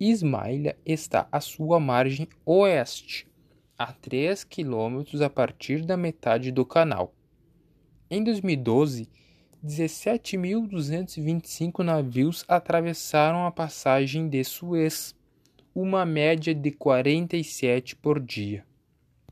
Ismaila está à sua margem oeste, a 3 quilômetros a partir da metade do canal. Em 2012, 17.225 navios atravessaram a passagem de Suez, uma média de 47 por dia.